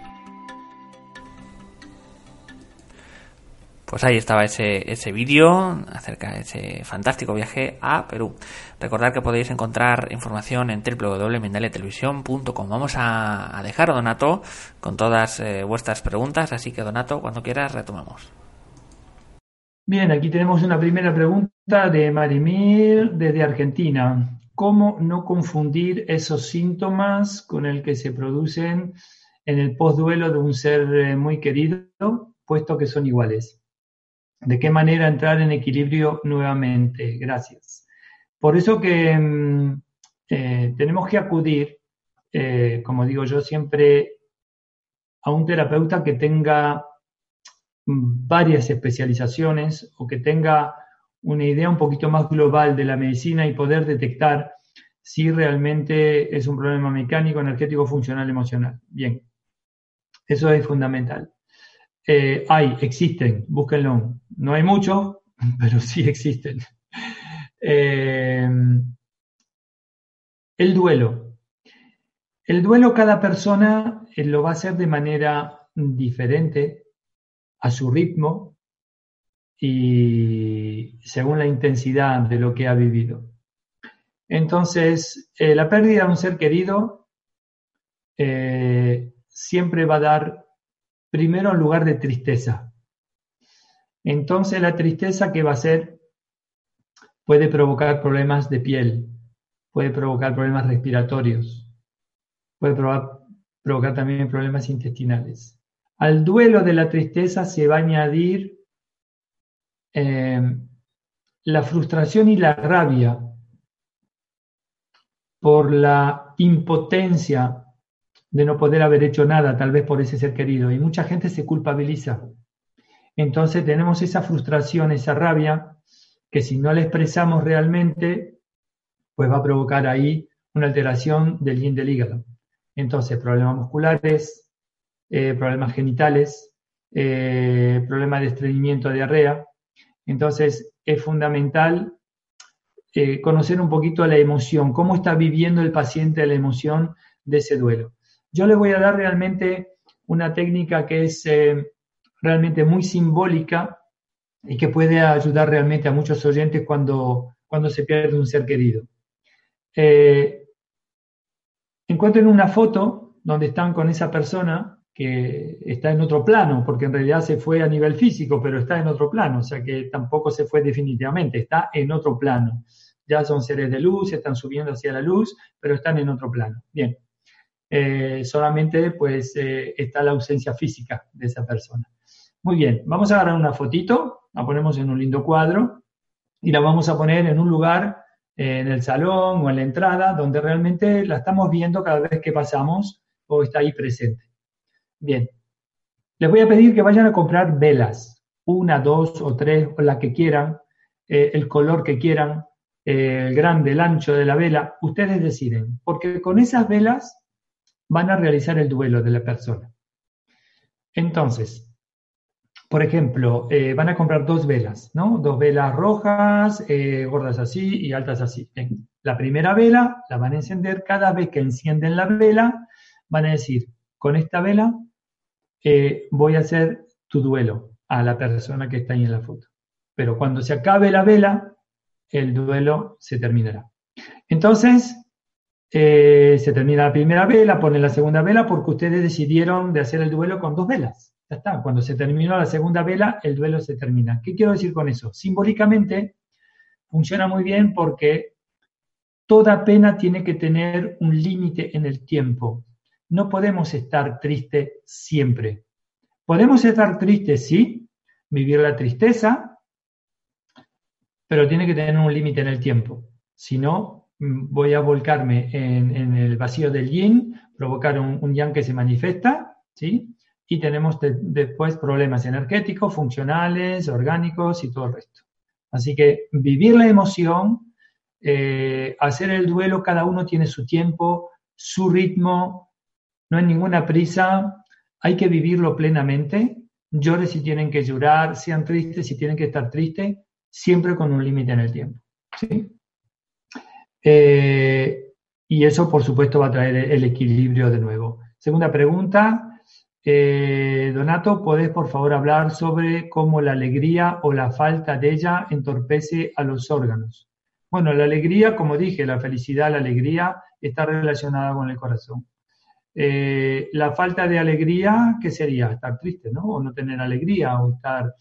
Pues ahí estaba ese, ese vídeo acerca de ese fantástico viaje a Perú. Recordad que podéis encontrar información en www.mindaliatelevisión.com. Vamos a, dejar a Donato con todas eh, vuestras preguntas, así que Donato, cuando quieras, retomamos. Bien, aquí tenemos una primera pregunta de Marimir desde Argentina. ¿Cómo no confundir esos síntomas con el que se producen en el postduelo de un ser eh, muy querido, puesto que son iguales? De qué manera entrar en equilibrio nuevamente. Gracias. Por eso que mm, eh, tenemos que acudir, eh, como digo yo siempre, a un terapeuta que tenga mm, varias especializaciones o que tenga una idea un poquito más global de la medicina y poder detectar si realmente es un problema mecánico, energético, funcional, emocional. Bien. Eso es fundamental. Eh, hay, existen, búsquenlo. No hay muchos, [laughs] pero sí existen. Eh, el duelo. El duelo cada persona eh, lo va a hacer de manera diferente, a su ritmo y según la intensidad de lo que ha vivido. Entonces, la pérdida de un ser querido siempre va a dar primero un lugar de tristeza. Entonces la tristeza que va a ser puede provocar problemas de piel, puede provocar problemas respiratorios, puede provocar, también problemas intestinales. Al duelo de la tristeza se va a añadir eh, la frustración y la rabia por la impotencia de no poder haber hecho nada, tal vez por ese ser querido. Y mucha gente se culpabiliza. Entonces tenemos esa frustración, esa rabia, que si no la expresamos realmente, pues va a provocar ahí una alteración del yin del hígado. Entonces, problemas musculares, eh, problemas genitales, eh, problemas de estreñimiento, diarrea. Entonces, es fundamental eh, conocer un poquito la emoción, cómo está viviendo el paciente la emoción de ese duelo. Yo le voy a dar realmente una técnica que es eh, realmente muy simbólica y que puede ayudar realmente a muchos oyentes cuando, cuando se pierde un ser querido. Eh, encuentren una foto donde están con esa persona que está en otro plano, porque en realidad se fue a nivel físico, pero está en otro plano, o sea que tampoco se fue definitivamente, está en otro plano. Ya son seres de luz, están subiendo hacia la luz, pero están en otro plano. Bien, eh, solamente pues eh, está la ausencia física de esa persona. Muy bien, vamos a agarrar una fotito, la ponemos en un lindo cuadro y la vamos a poner en un lugar, eh, en el salón o en la entrada, donde realmente la estamos viendo cada vez que pasamos o está ahí presente. Bien, les voy a pedir que vayan a comprar velas, una, dos o tres, o la que quieran, el color que quieran, el grande, el ancho de la vela, ustedes deciden, porque con esas velas van a realizar el duelo de la persona. Entonces, por ejemplo, eh, van a comprar dos velas, ¿no? Dos velas rojas, eh, gordas así y altas así. La primera vela la van a encender, cada vez que encienden la vela, van a decir, con esta vela eh, voy a hacer tu duelo a la persona que está ahí en la foto. Pero cuando se acabe la vela, el duelo se terminará. Entonces, eh, se termina la primera vela, pone la segunda vela porque ustedes decidieron de hacer el duelo con dos velas. Ya está, cuando se terminó la segunda vela, el duelo se termina. ¿Qué quiero decir con eso? Simbólicamente funciona muy bien porque toda pena tiene que tener un límite en el tiempo. No podemos estar tristes siempre. Podemos estar tristes, sí, vivir la tristeza, pero tiene que tener un límite en el tiempo. Si no, voy a volcarme en, el vacío del yin, provocar un, yang que se manifiesta, ¿sí? Y tenemos después problemas energéticos, funcionales, orgánicos y todo el resto. Así que vivir la emoción, eh, hacer el duelo, cada uno tiene su tiempo, su ritmo, no hay ninguna prisa, hay que vivirlo plenamente. Lloren si tienen que llorar, sean tristes si tienen que estar tristes, siempre con un límite en el tiempo. ¿sí? Eh, y eso, por supuesto, va a traer el equilibrio de nuevo. Segunda pregunta. Eh, Donato, ¿podés por favor hablar sobre cómo la alegría o la falta de ella entorpece a los órganos? Bueno, la alegría, como dije, la felicidad, la alegría está relacionada con el corazón. Eh, la falta de alegría, ¿qué sería? Estar triste, ¿no? O no tener alegría, o estar...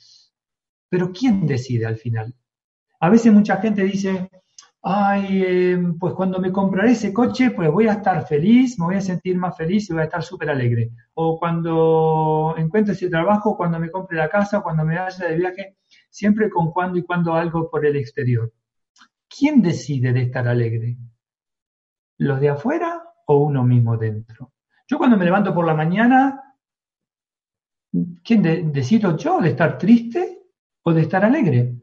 Pero ¿quién decide al final? A veces mucha gente dice, ay, em, pues cuando me compraré ese coche, pues voy a estar feliz, me voy a sentir más feliz y voy a estar súper alegre. O cuando encuentre ese trabajo, cuando me compre la casa, cuando me vaya de viaje, siempre con cuando y cuando algo por el exterior. ¿Quién decide de estar alegre? ¿Los de afuera o uno mismo dentro? Yo cuando me levanto por la mañana, ¿quién decido yo de estar triste o de estar alegre?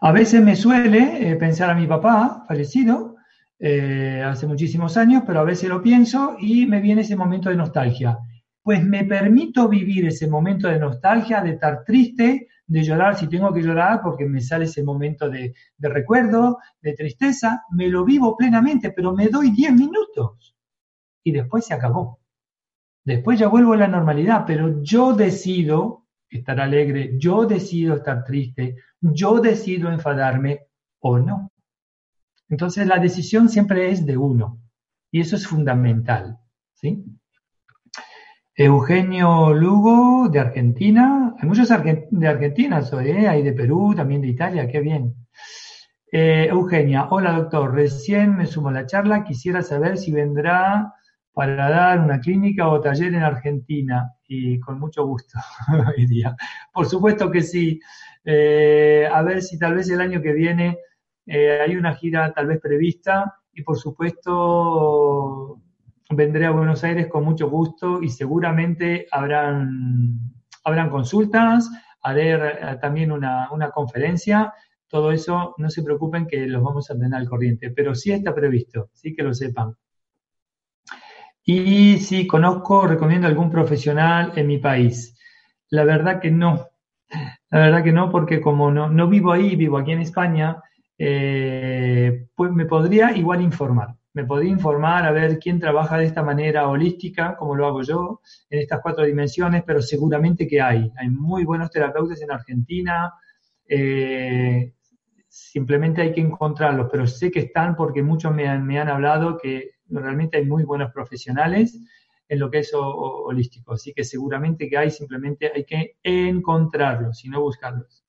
A veces me suele eh, pensar a mi papá, fallecido, eh, hace muchísimos años, pero a veces lo pienso y me viene ese momento de nostalgia. pues me permito vivir ese momento de nostalgia, de estar triste, de llorar si tengo que llorar porque me sale ese momento de, de recuerdo, de tristeza, me lo vivo plenamente, pero me doy 10 minutos y después se acabó. Después ya vuelvo a la normalidad, pero yo decido estar alegre, yo decido estar triste, yo decido enfadarme o no. Entonces la decisión siempre es de uno y eso es fundamental. ¿sí? Eugenio Lugo de Argentina, hay muchos de Argentina, soy, ¿eh? hay de Perú, también de Italia, qué bien. Eh, Eugenia, hola doctor, recién me sumo a la charla, quisiera saber si vendrá para dar una clínica o taller en Argentina y con mucho gusto [laughs] iría. Por supuesto que sí. Eh, a ver si tal vez el año que viene eh, hay una gira tal vez prevista y por supuesto vendré a Buenos Aires con mucho gusto y seguramente habrán, habrán consultas, haré también una, una conferencia. Todo eso, no se preocupen que los vamos a tener al corriente, pero sí está previsto, sí que lo sepan. Y si conozco, recomiendo algún profesional en mi país. La verdad que no. La verdad que no, porque como no, no vivo ahí, vivo aquí en España, eh, pues me podría igual informar. Me podría informar a ver quién trabaja de esta manera holística, como lo hago yo, en estas cuatro dimensiones, pero seguramente que hay. Hay muy buenos terapeutas en Argentina. Eh, simplemente hay que encontrarlos, pero sé que están porque muchos me han, me han hablado que realmente hay muy buenos profesionales en lo que es holístico, así que seguramente que hay, simplemente hay que encontrarlos y no buscarlos.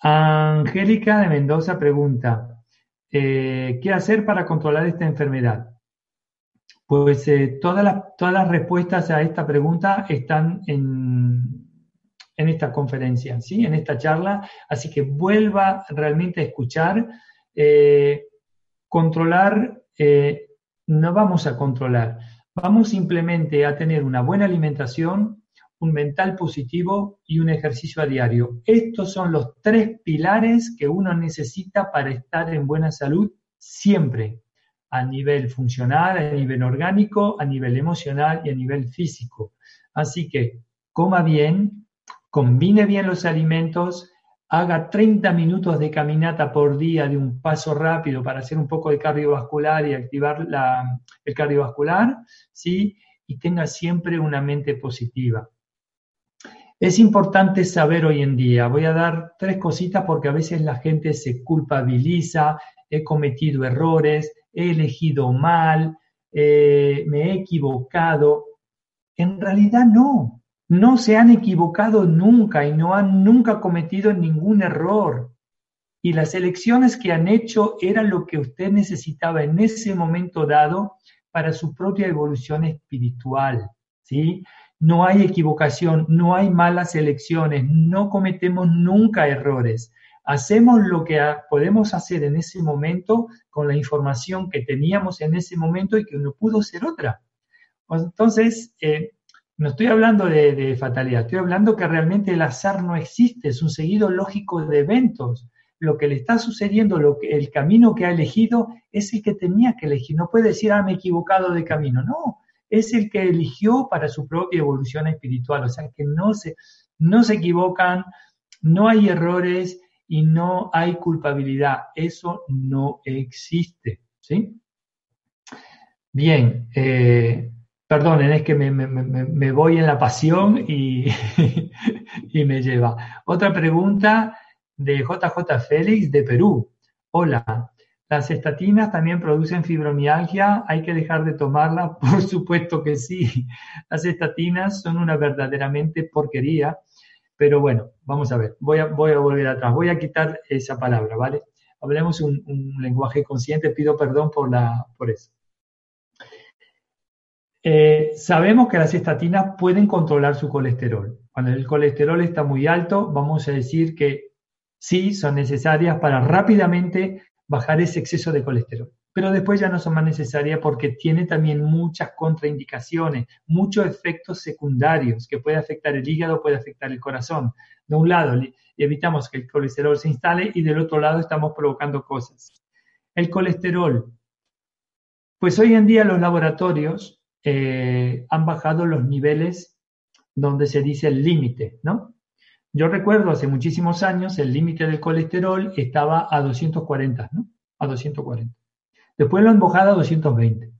Angélica de Mendoza pregunta, eh, ¿qué hacer para controlar esta enfermedad? Pues eh, todas, las, todas las respuestas a esta pregunta están en, en esta conferencia, ¿sí? en esta charla, así que vuelva realmente a escuchar. Eh, controlar no vamos a controlar, vamos simplemente a tener una buena alimentación, un mental positivo y un ejercicio a diario. Estos son los tres pilares que uno necesita para estar en buena salud siempre, a nivel funcional, a nivel orgánico, a nivel emocional y a nivel físico. Así que coma bien, combine bien los alimentos, haga 30 minutos de caminata por día de un paso rápido para hacer un poco de cardiovascular y activar el cardiovascular, ¿sí? Y tenga siempre una mente positiva. Es importante saber hoy en día, voy a dar tres cositas porque a veces la gente se culpabiliza, he cometido errores, he elegido mal, eh, me he equivocado. En realidad no, no se han equivocado nunca y no han nunca cometido ningún error. Y las elecciones que han hecho eran lo que usted necesitaba en ese momento dado para su propia evolución espiritual. ¿sí? No hay equivocación, no hay malas elecciones, no cometemos nunca errores. Hacemos lo que podemos hacer en ese momento con la información que teníamos en ese momento y que no pudo ser otra. Entonces, eh, no estoy hablando de, fatalidad, estoy hablando que realmente el azar no existe, es un seguido lógico de eventos. Lo que le está sucediendo, lo que, el camino que ha elegido es el que tenía que elegir. No puede decir, ah, me he equivocado de camino. No, es el que eligió para su propia evolución espiritual. O sea, que no se, no se equivocan, no hay errores y no hay culpabilidad. Eso no existe. ¿Sí? Bien, eh, Perdonen, es que me, voy en la pasión y, [laughs] me lleva. Otra pregunta de JJ Félix de Perú. Hola, ¿las estatinas también producen fibromialgia? ¿Hay que dejar de tomarlas? [laughs] Por supuesto que sí. Las estatinas son una verdaderamente porquería. Pero bueno, vamos a ver, voy a, voy a volver atrás, voy a quitar esa palabra, ¿vale? Hablemos un, un lenguaje consciente, pido perdón por, la, por eso. Eh, sabemos que las estatinas pueden controlar su colesterol. Cuando el colesterol está muy alto, vamos a decir que sí, son necesarias para rápidamente bajar ese exceso de colesterol. Pero después ya no son más necesarias porque tiene también muchas contraindicaciones, muchos efectos secundarios que puede afectar el hígado, puede afectar el corazón. De un lado, evitamos que el colesterol se instale y del otro lado estamos provocando cosas. El colesterol. Pues hoy en día los laboratorios eh, han bajado los niveles donde se dice el límite, ¿no? Yo recuerdo hace muchísimos años el límite del colesterol estaba a 240, ¿no? A 240. Después lo han bajado a 220.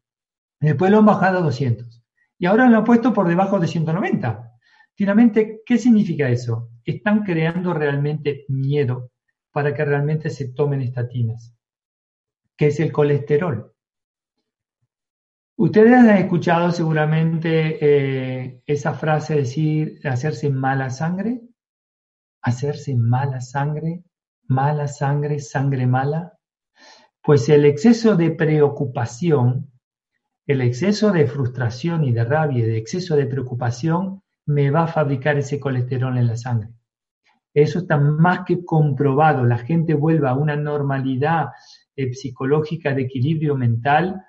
Después lo han bajado a 200. Y ahora lo han puesto por debajo de 190. Finalmente, ¿qué significa eso? Están creando realmente miedo para que realmente se tomen estatinas, que es el colesterol. Ustedes han escuchado seguramente eh, esa frase decir hacerse mala sangre hacerse mala sangre, mala sangre, sangre mala? Pues el exceso de preocupación, el exceso de frustración y de rabia, el exceso de preocupación, me va a fabricar ese colesterol en la sangre. Eso está más que comprobado. La gente vuelve a una normalidad eh, psicológica de equilibrio mental,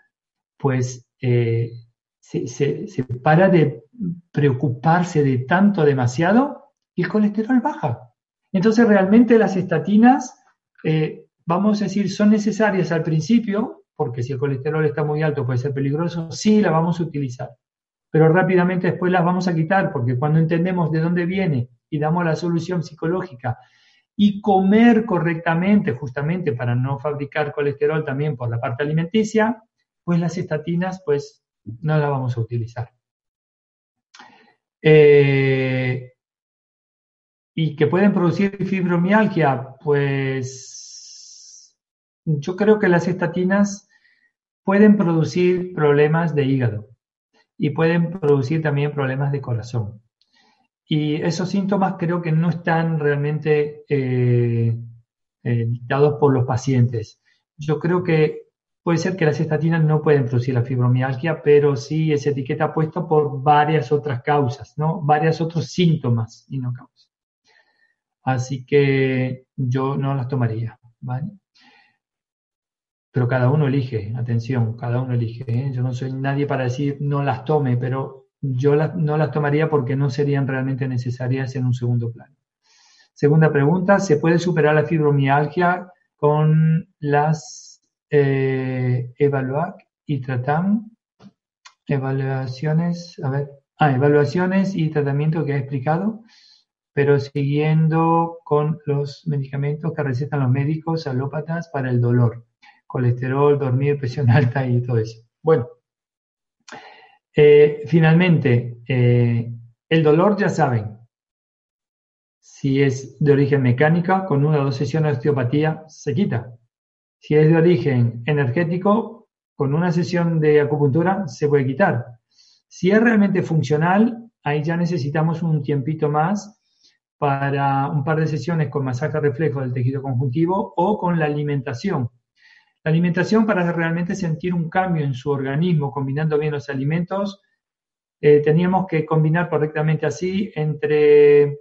pues eh, se, se, para de preocuparse de tanto demasiado y el colesterol baja. Entonces, realmente las estatinas, eh, vamos a decir, son necesarias al principio, porque si el colesterol está muy alto puede ser peligroso, sí la vamos a utilizar. Pero rápidamente después las vamos a quitar, porque cuando entendemos de dónde viene y damos la solución psicológica y comer correctamente, justamente para no fabricar colesterol también por la parte alimenticia, pues las estatinas, pues no las vamos a utilizar. Eh, y que pueden producir fibromialgia, pues yo creo que las estatinas pueden producir problemas de hígado y pueden producir también problemas de corazón. Y esos síntomas creo que no están realmente eh, eh, dictados por los pacientes. Yo creo que puede ser que las estatinas no pueden producir la fibromialgia, pero sí es etiqueta puesta por varias otras causas, ¿no? Varios otros síntomas y no causas. Así que yo no las tomaría, ¿vale? Pero cada uno elige, atención, cada uno elige. ¿eh? Yo no soy nadie para decir no las tome, pero yo no las tomaría porque no serían realmente necesarias en un segundo plano. Segunda pregunta, ¿se puede superar la fibromialgia con las eh, Evaluac y Tratam? Evaluaciones, a ver, ah, evaluaciones y tratamiento que he explicado pero siguiendo con los medicamentos que recetan los médicos alópatas para el dolor, colesterol, dormir, presión alta y todo eso. Bueno, eh, finalmente, eh, el dolor ya saben, si es de origen mecánica, con una o dos sesiones de osteopatía se quita. Si es de origen energético, con una sesión de acupuntura se puede quitar. Si es realmente funcional, ahí ya necesitamos un tiempito más para un par de sesiones con masaje reflejo del tejido conjuntivo o con la alimentación. La alimentación para realmente sentir un cambio en su organismo, combinando bien los alimentos, eh, teníamos que combinar correctamente así entre,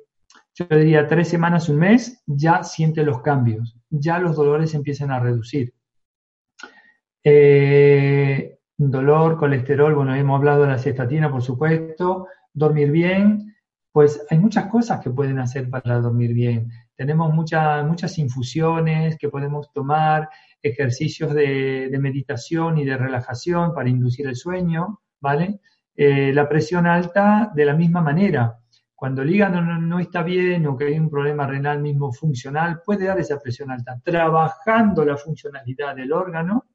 yo diría, tres semanas, un mes, ya siente los cambios, ya los dolores empiezan a reducir. Eh, dolor, colesterol, bueno, hemos hablado de la cestatina, por supuesto, dormir bien, pues hay muchas cosas que pueden hacer para dormir bien. Tenemos muchas infusiones que podemos tomar, ejercicios de, meditación y de relajación para inducir el sueño, ¿vale? Eh, la presión alta de la misma manera. Cuando el hígado no, está bien o que hay un problema renal mismo funcional, puede dar esa presión alta. Trabajando la funcionalidad del órgano,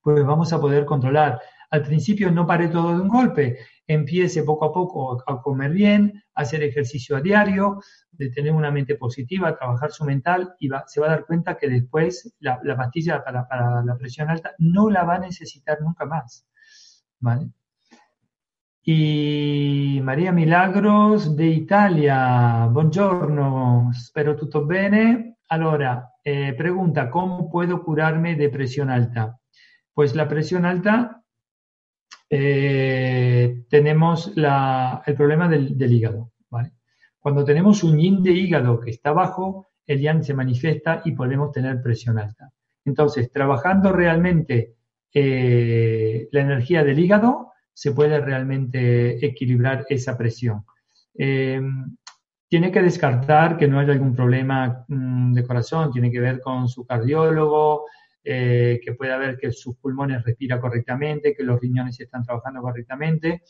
pues vamos a poder controlar. Al principio no pare todo de un golpe, empiece poco a poco a comer bien, a hacer ejercicio a diario, de tener una mente positiva, a trabajar su mental y se va a dar cuenta que después la, pastilla para, la presión alta no la va a necesitar nunca más. ¿Vale? Y María Milagros de Italia, buongiorno, spero tutto bene. Allora, eh, pregunta, ¿cómo puedo curarme de presión alta? Pues la presión alta eh, tenemos el problema del, hígado. Cuando tenemos un yin de hígado que está bajo, el yang se manifiesta y podemos tener presión alta. Entonces, trabajando realmente eh, la energía del hígado, se puede realmente equilibrar esa presión. Eh, tiene que descartar que no haya algún problema mm, de corazón, tiene que ver con su cardiólogo, eh, que pueda ver que sus pulmones respiran correctamente, que los riñones están trabajando correctamente.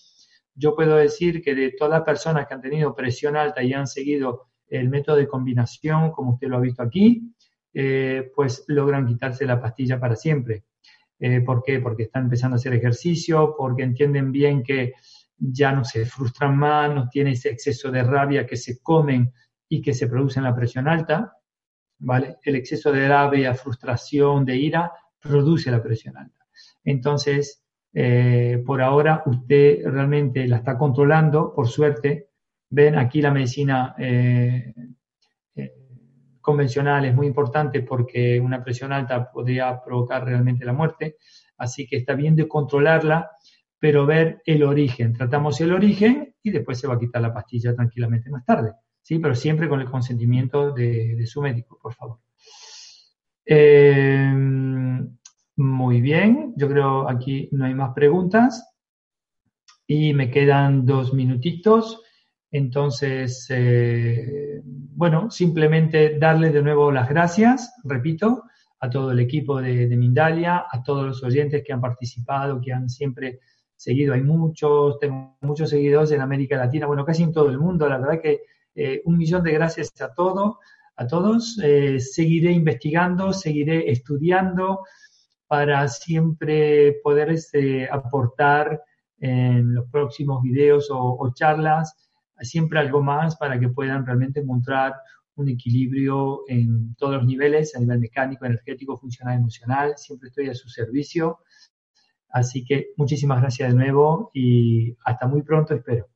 Yo puedo decir que de todas las personas que han tenido presión alta y han seguido el método de combinación, como usted lo ha visto aquí, eh, pues logran quitarse la pastilla para siempre. Eh, ¿Por qué? Porque están empezando a hacer ejercicio, porque entienden bien que ya no se frustran más, no tienen ese exceso de rabia que se comen y que se produce en la presión alta. ¿vale? El exceso de rabia, frustración, de ira, produce la presión alta. Entonces, eh, por ahora usted realmente la está controlando, por suerte. Ven, aquí la medicina eh, convencional es muy importante porque una presión alta podría provocar realmente la muerte. Así que está bien de controlarla, pero ver el origen. Tratamos el origen y después se va a quitar la pastilla tranquilamente más tarde. ¿sí? Pero siempre con el consentimiento de, su médico, por favor. Eh, muy bien, yo creo aquí no hay más preguntas. Y me quedan dos minutitos. Entonces, eh, bueno, simplemente darle de nuevo las gracias, repito, a todo el equipo de, Mindalia, a todos los oyentes que han participado, que han siempre seguido. Hay muchos, tengo muchos seguidores en América Latina, bueno, casi en todo el mundo. La verdad que eh, un millón de gracias a todos. A todos. Eh, seguiré investigando, seguiré estudiando para siempre poder este, aportar en los próximos videos o, charlas siempre algo más para que puedan realmente encontrar un equilibrio en todos los niveles, a nivel mecánico, energético, funcional, emocional. Siempre estoy a su servicio. Así que muchísimas gracias de nuevo y hasta muy pronto, espero.